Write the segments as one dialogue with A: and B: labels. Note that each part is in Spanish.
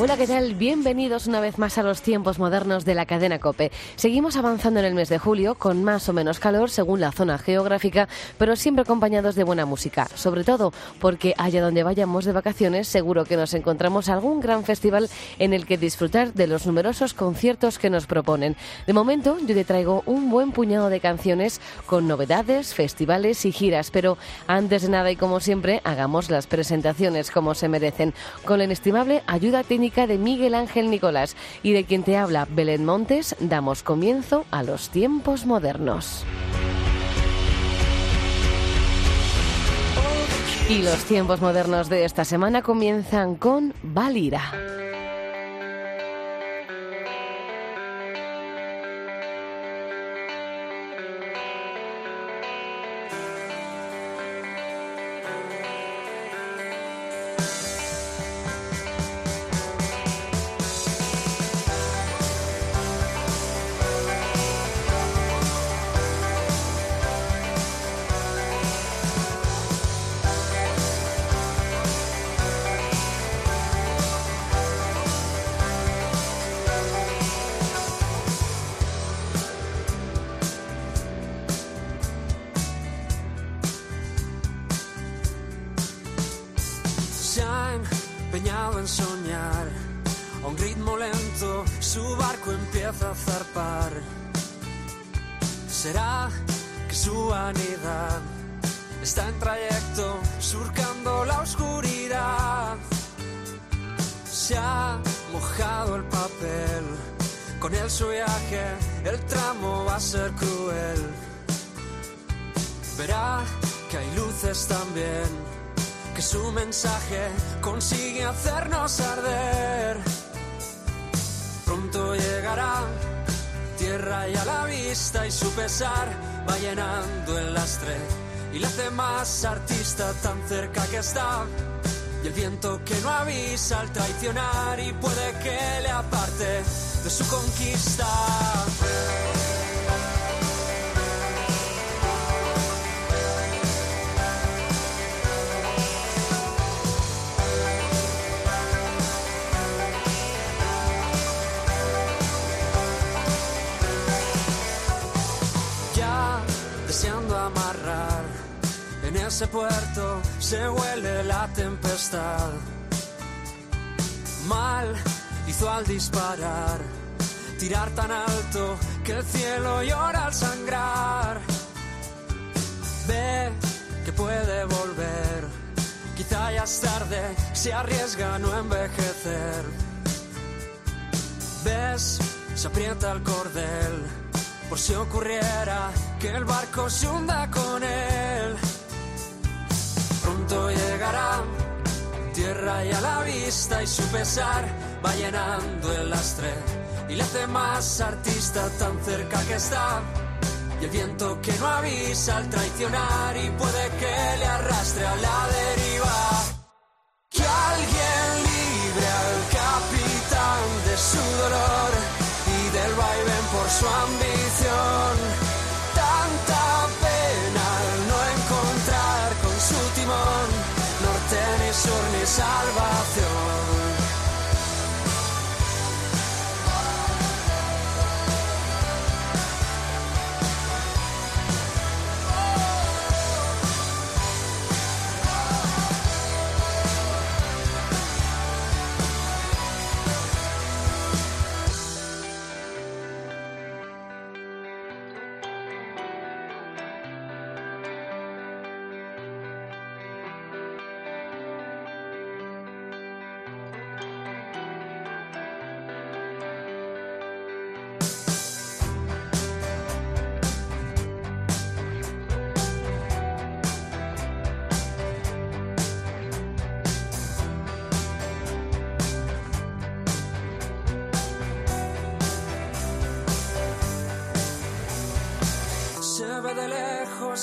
A: Hola, ¿qué tal? Bienvenidos una vez más a los tiempos modernos de la cadena Cope. Seguimos avanzando en el mes de julio con más o menos calor según la zona geográfica, pero siempre acompañados de buena música. Sobre todo porque allá donde vayamos de vacaciones seguro que nos encontramos algún gran festival en el que disfrutar de los numerosos conciertos que nos proponen. De momento yo te traigo un buen puñado de canciones con novedades, festivales y giras, pero antes de nada y como siempre hagamos las presentaciones como se merecen con la inestimable ayuda de Miguel Ángel Nicolás y de quien te habla Belén Montes, damos comienzo a los tiempos modernos. Y los tiempos modernos de esta semana comienzan con Valira.
B: Consigue hacernos arder. Pronto llegará tierra y a la vista y su pesar va llenando el lastre y le hace más artista tan cerca que está. Y el viento que no avisa al traicionar y puede que le aparte de su conquista. ese puerto se huele la tempestad. Mal al disparar, tirar tan alto que el cielo llora al sangrar. Ve que puede volver, quizá ya es tarde, se arriesga a no envejecer. Ves, se aprieta el cordel, por si ocurriera que el barco se hunda con él pronto llegará. Tierra y a la vista y su pesar va llenando el lastre y le hace más artista tan cerca que está. Y el viento que no avisa al traicionar y puede que le arrastre a la deriva. Que alguien libre al capitán de su dolor y del vaivén por su ambición sur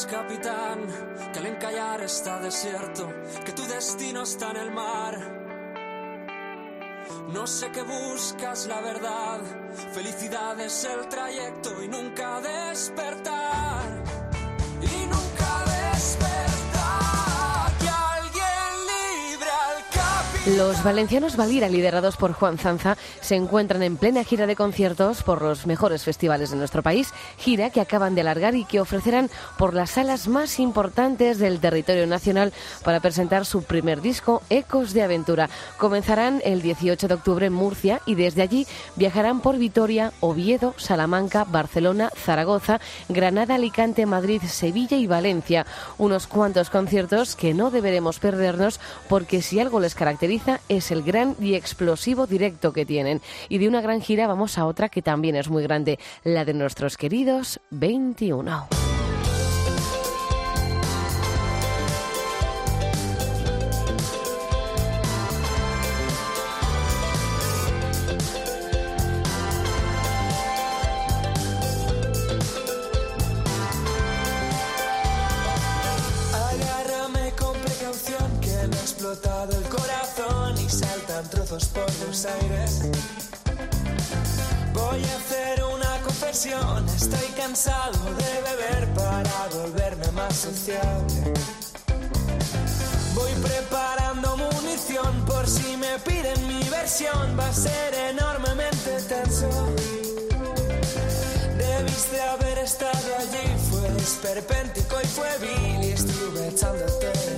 C: capitán, que el encallar está desierto, que tu destino está en el mar. No sé qué buscas, la verdad. Felicidad es el trayecto y nunca despertar. Y nunca despertar. Que alguien libre al capitán.
A: Los valencianos Valira, liderados por Juan Zanza, se encuentran en plena gira de conciertos por los mejores festivales de nuestro país, gira que acaban de alargar y que ofrecerán por las salas más importantes del territorio nacional para presentar su primer disco, Ecos de Aventura. Comenzarán el 18 de octubre en Murcia y desde allí viajarán por Vitoria, Oviedo, Salamanca, Barcelona, Zaragoza, Granada, Alicante, Madrid, Sevilla y Valencia. Unos cuantos conciertos que no deberemos perdernos porque si algo les caracteriza es el gran y explosivo directo que tienen. Y de una gran gira vamos a otra que también es muy grande, la de nuestros queridos 21.
C: Agárrame estoy cansado de beber para volverme más sociable. Voy preparando munición por si me piden mi versión, va a ser enormemente tenso. Debiste haber estado allí, fue esperpéntico y fue vil y estuve echándote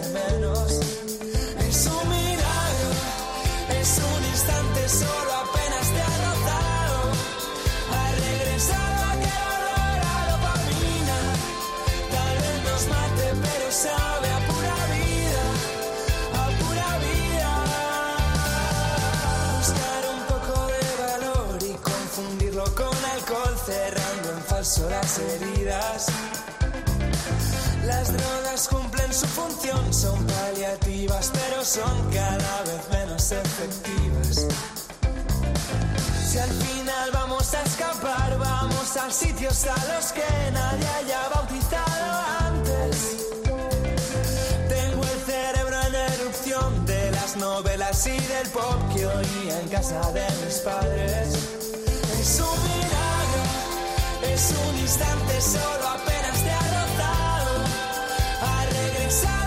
C: falso las heridas. Las drogas cumplen su función, son paliativas, pero son cada vez menos efectivas. Si al final vamos a escapar, vamos a sitios a los que nadie haya bautizado antes. Tengo el cerebro en erupción de las novelas y del pop que oía en casa de mis padres. Es un es un instante solo apenas te ha rozado. Ha regresado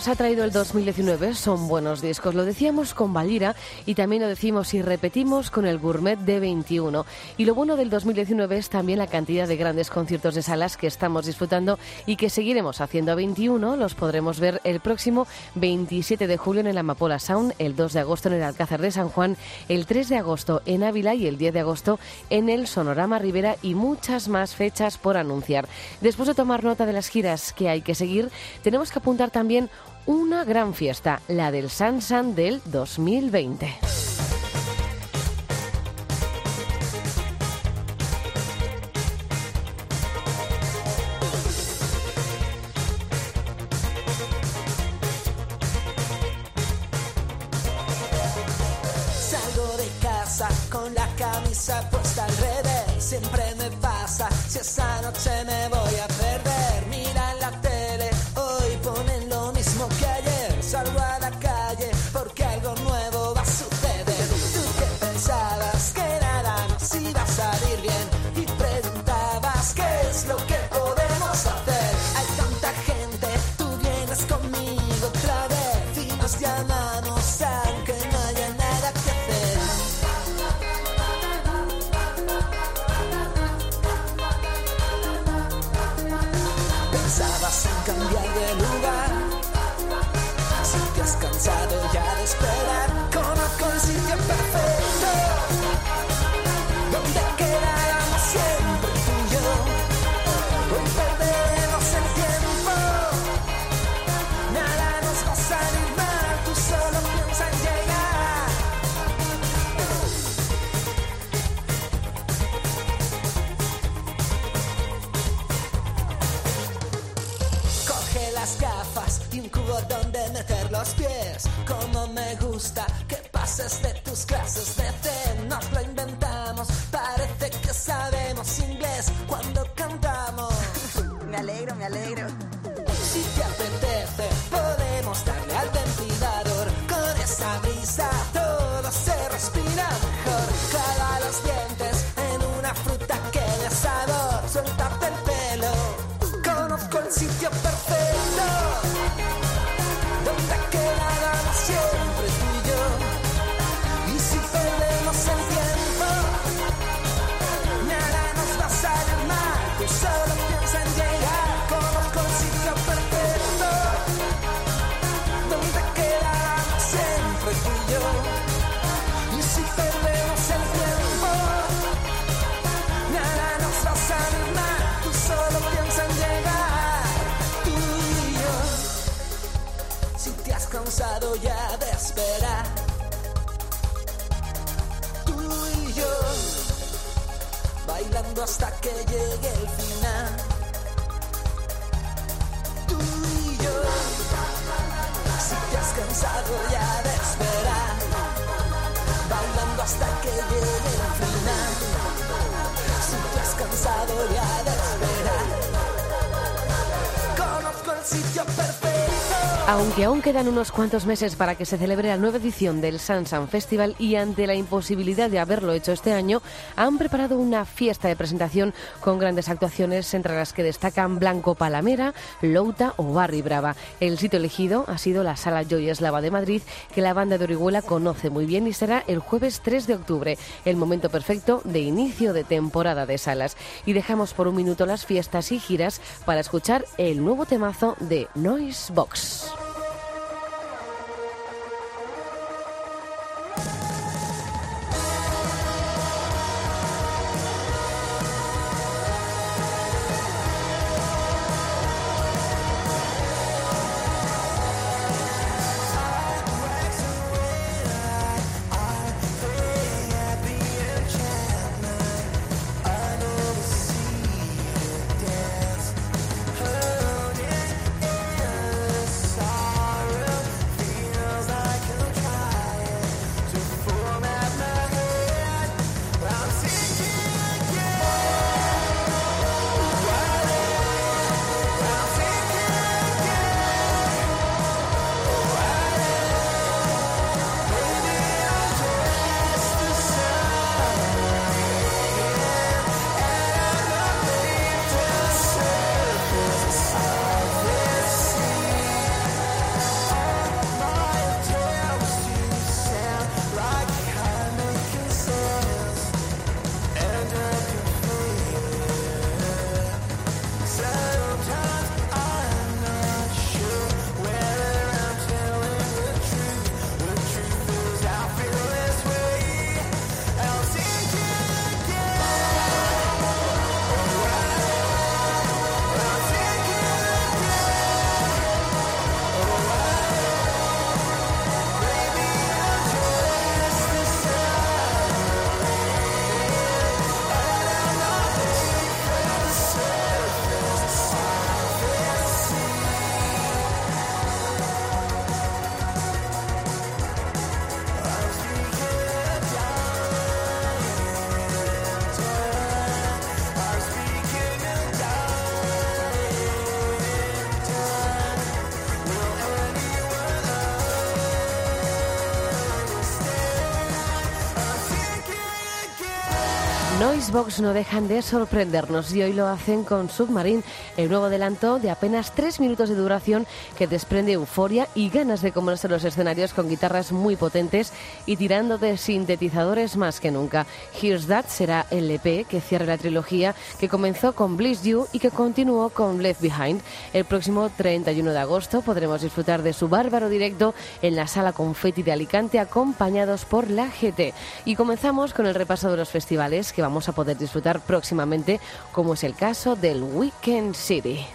C: nos
A: ha traído el 2019 son buenos discos. Lo decíamos con Valira y también lo decimos y repetimos con el Gourmet de 21. Y lo bueno del 2019 es también la cantidad de grandes conciertos de salas que estamos disfrutando y que seguiremos haciendo a 21. Los podremos ver el próximo 27 de julio en el Amapola Sound, el 2 de agosto en el Alcázar de San Juan, el 3 de agosto en Ávila y el 10 de agosto en el Sonorama Rivera y muchas más fechas por anunciar. Después de tomar nota de las giras que hay que seguir, tenemos que apuntar también una gran fiesta, la del Sansan del 2020.
D: Salgo de casa con la camisa puesta al revés. Siempre de esperar. Tú y yo, bailando hasta que llegue el final. Tú y yo, si te has cansado ya de esperar, bailando hasta que llegue el final. Si te has cansado ya de esperar, conozco el sitio perfecto.
C: Aunque aún quedan unos cuantos meses para que se celebre la nueva edición del Sansan Festival y ante la imposibilidad de haberlo hecho este año, han preparado una fiesta de presentación con grandes actuaciones entre las que destacan Blanco Palamera, Louta o Barry Brava. El sitio elegido ha sido la Sala Joy Eslava de Madrid, que la banda de Orihuela conoce muy bien y será el jueves 3 de octubre, el momento perfecto de inicio de temporada de salas. Y dejamos por un minuto las fiestas y giras para escuchar el nuevo temazo de Noise Box. you Noisebox no dejan de sorprendernos y hoy lo hacen con Submarine, el nuevo adelanto de apenas tres minutos de duración que desprende euforia y ganas de comerse los escenarios con guitarras muy potentes y tirando de sintetizadores más que nunca. Here's That será el EP que cierre la trilogía que comenzó con Bliss You y que continuó con Left Behind. El próximo 31 de agosto podremos disfrutar de su bárbaro directo en la sala Confetti de Alicante acompañados por la GT. Y comenzamos con el repaso de los festivales que vamos a poder disfrutar próximamente, como es el caso del Weekend City.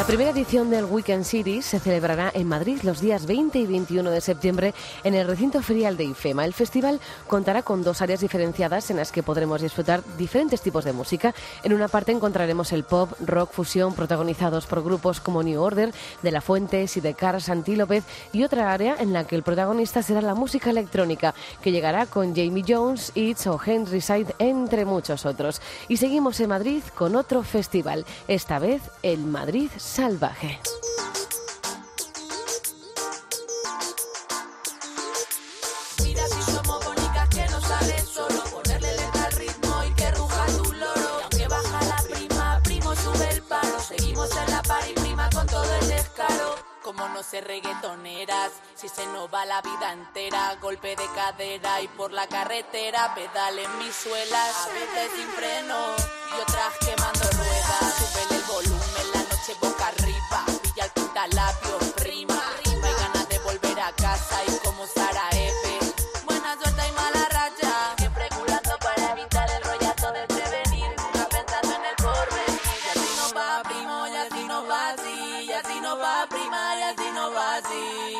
A: La primera edición del Weekend Series se celebrará en Madrid los días 20 y 21 de septiembre en el recinto ferial de IFEMA. El festival contará con dos áreas diferenciadas en las que podremos disfrutar diferentes tipos de música. En una parte encontraremos el pop, rock, fusión, protagonizados por grupos como New Order, De La Fuente, Sidecar, Santi López y otra área en la que el protagonista será la música electrónica, que llegará con Jamie Jones, Itz o Henry Side, entre muchos otros. Y seguimos en Madrid con otro festival, esta vez el Madrid salvaje.
E: Mira si somos bonitas que no sale solo ponerle letra al ritmo y que ruja tu loro. Aunque baja la prima, primo sube el paro. Seguimos en la par prima con todo el descaro. Como no ser reggaetoneras, si se nos va la vida entera, golpe de cadera y por la carretera pedalen mis suelas, a veces sin freno y otras quemando noche boca arriba, pilla el pintalabio, prima. No hay ganas de volver a casa y como Sara F. Buena suerte y mala racha. Siempre culando para evitar el rollazo del prevenir. Nunca pensando en el porvenir. Y así no va, primo, y así no va así. Y así no va, prima, y así no va así.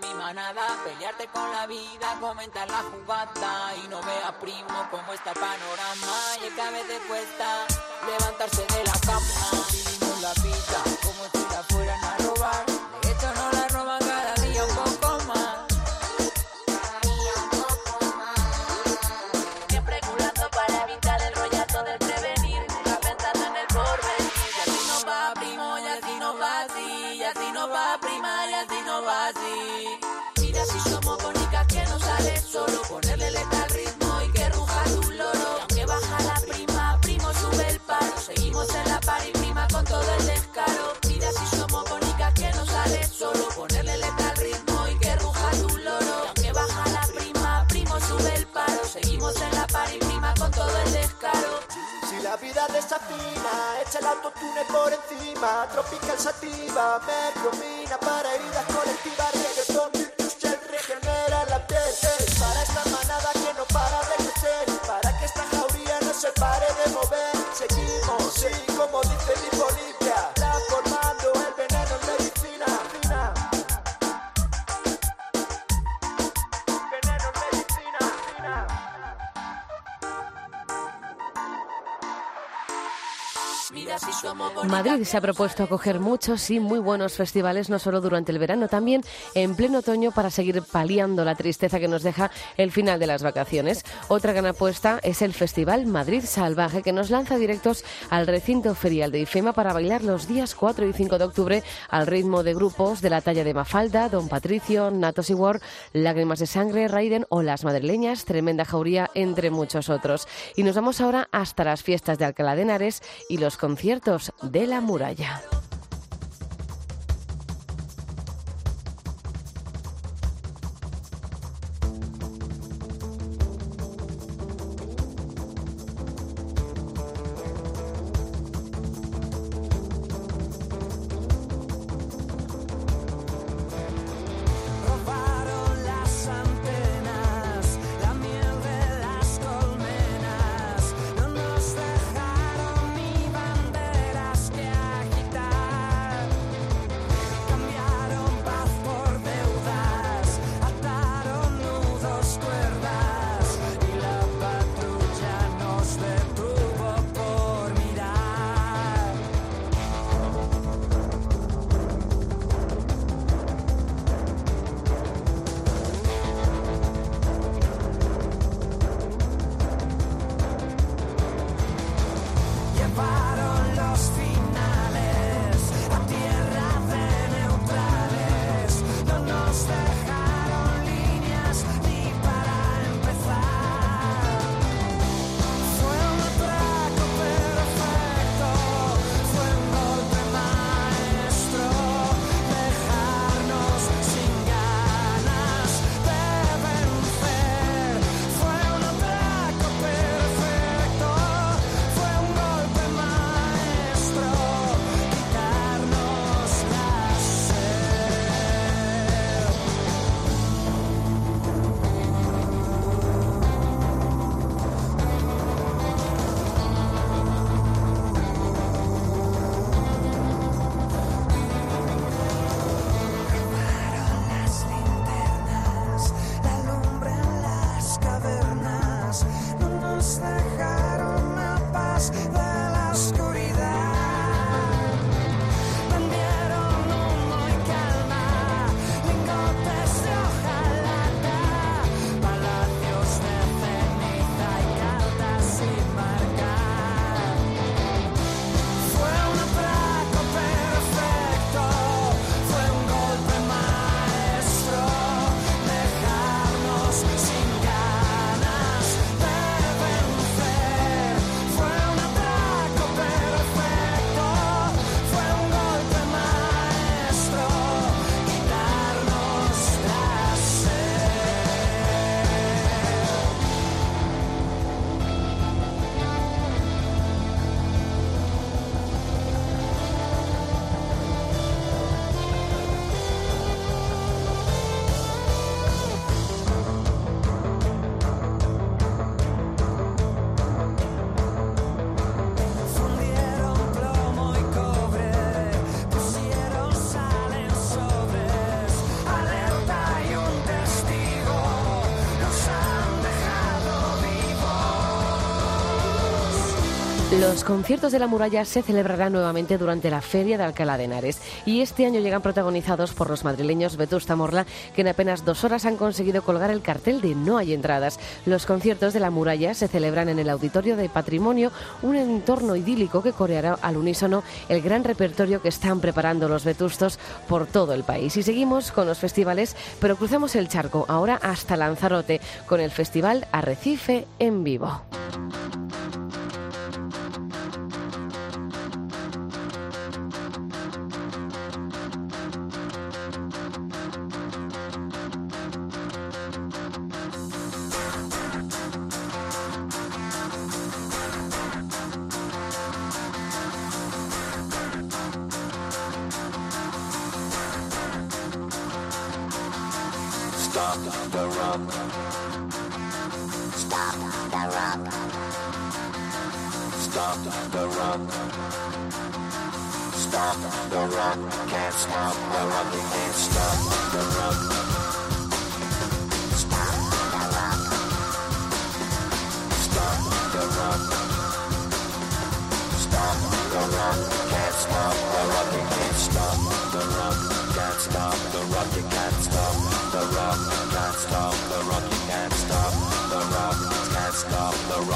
F: Mi manada. Pelearte con la vida, comentar la jugada. Y no veas, primo, cómo está el panorama. Y es que a cuesta levantarse de la cama. Vivimos la vida como si la fueran a robar. De hecho, no la roban
C: echa el autotune por encima, tropical sativa, mercromina para heridas colectivas,
A: Madrid se ha propuesto acoger muchos y muy buenos festivales, no solo durante el verano, también en pleno otoño para seguir paliando la tristeza que nos deja el final de las vacaciones. Otra gran apuesta es el Festival Madrid Salvaje, que nos lanza directos al recinto ferial de IFEMA para bailar los días 4 y 5 de octubre al ritmo de grupos de la talla de Mafalda, Don Patricio, Natos y War, Lágrimas de Sangre, Raiden o Las Madrileñas, Tremenda Jauría, entre muchos otros. Y nos vamos ahora hasta las fiestas de Alcalá de Henares y los conciertos de la muralla. Los conciertos de la muralla se celebrarán nuevamente durante la Feria de Alcalá de Henares y este año llegan protagonizados por los madrileños Vetusta Morla, que en apenas dos horas han conseguido colgar el cartel de No hay entradas. Los conciertos de la muralla se celebran en el Auditorio de Patrimonio, un entorno idílico que coreará al unísono el gran repertorio que están preparando los vetustos por todo el país. Y seguimos con los festivales, pero cruzamos el charco ahora hasta Lanzarote con el Festival Arrecife en vivo.
G: Stop the rock. Stop the rock. Stop the rock. Stop the rock. Can't stop the rock. You can't stop the rock. Stop the rock. Stop the rock. Stop the rock. Can't stop the rock. You can't stop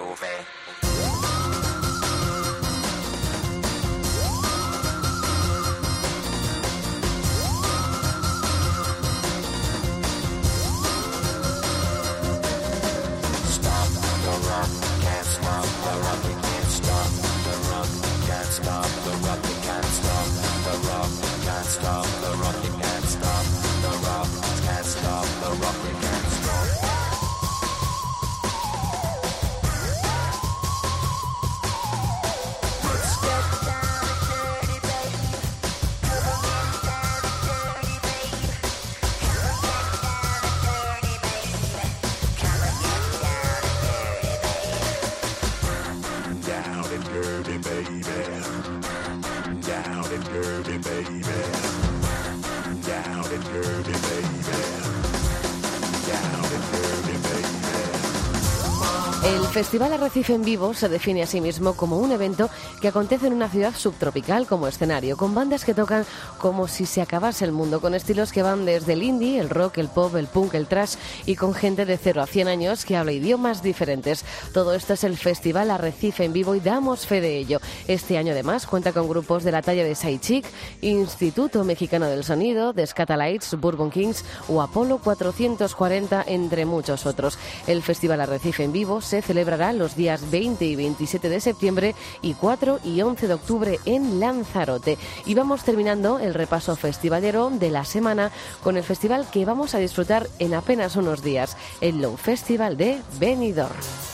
H: over. Dirty, baby.
A: El Festival Arrecife en Vivo se define a sí mismo como un evento que acontece en una ciudad subtropical como escenario, con bandas que tocan como si se acabase el mundo, con estilos que van desde el indie, el rock, el pop, el punk, el trash y con gente de 0 a 100 años que habla idiomas diferentes. Todo esto es el Festival Arrecife en Vivo y damos fe de ello. Este año además cuenta con grupos de la talla de Saichik, Instituto Mexicano del Sonido, The Scatalites, Bourbon Kings o Apolo 440, entre muchos otros. El Festival Arrecife en Vivo se celebrará los días 20 y 27 de septiembre y 4 y 11 de octubre en Lanzarote. Y vamos terminando el repaso festivalero de la semana con el festival que vamos a disfrutar en apenas unos días, el Low Festival de Benidorm.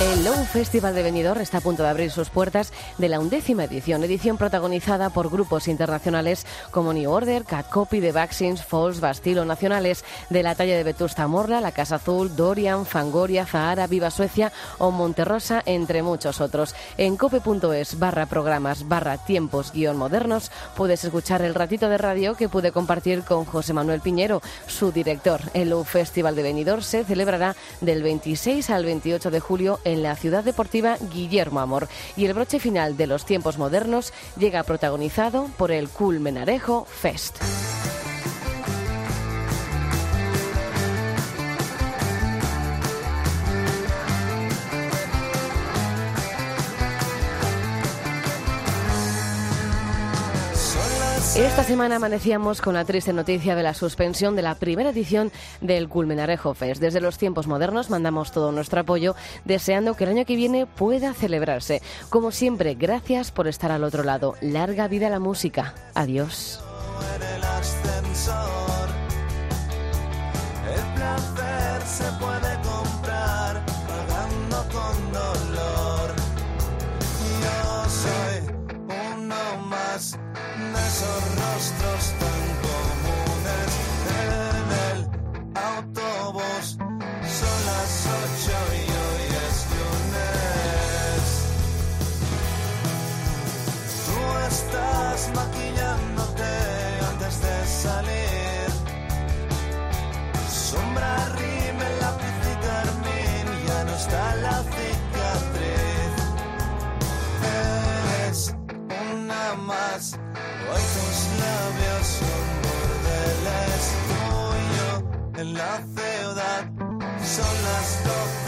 A: El Low Festival de Benidorm está a punto de abrir sus puertas de la undécima edición, edición protagonizada por grupos internacionales como New Order, Cat Copy, The Vaccines, Falls, Bastilo, nacionales de la talla de Vetusta Morla, La Casa Azul, Dorian, Fangoria, Zahara, Viva Suecia o Monterrosa, entre muchos otros. En cope.es barra programas barra tiempos guion modernos puedes escuchar el ratito de radio que pude compartir con José Manuel Piñero, su director. El Low Festival de Benidorm se celebrará del 26 al 28 de julio en la ciudad deportiva Guillermo Amor. Y el broche final de los tiempos modernos llega protagonizado por el Culmenarejo Fest. Esta semana amanecíamos con la triste noticia de la suspensión de la primera edición del Culmenarejo Fest. Desde los tiempos modernos mandamos todo nuestro apoyo, deseando que el año que viene pueda celebrarse. Como siempre, gracias por estar al otro lado. Larga vida la música. Adiós.
C: El placer se puede comprar pagando con de esos rostros tan en la ciudad. Son las doce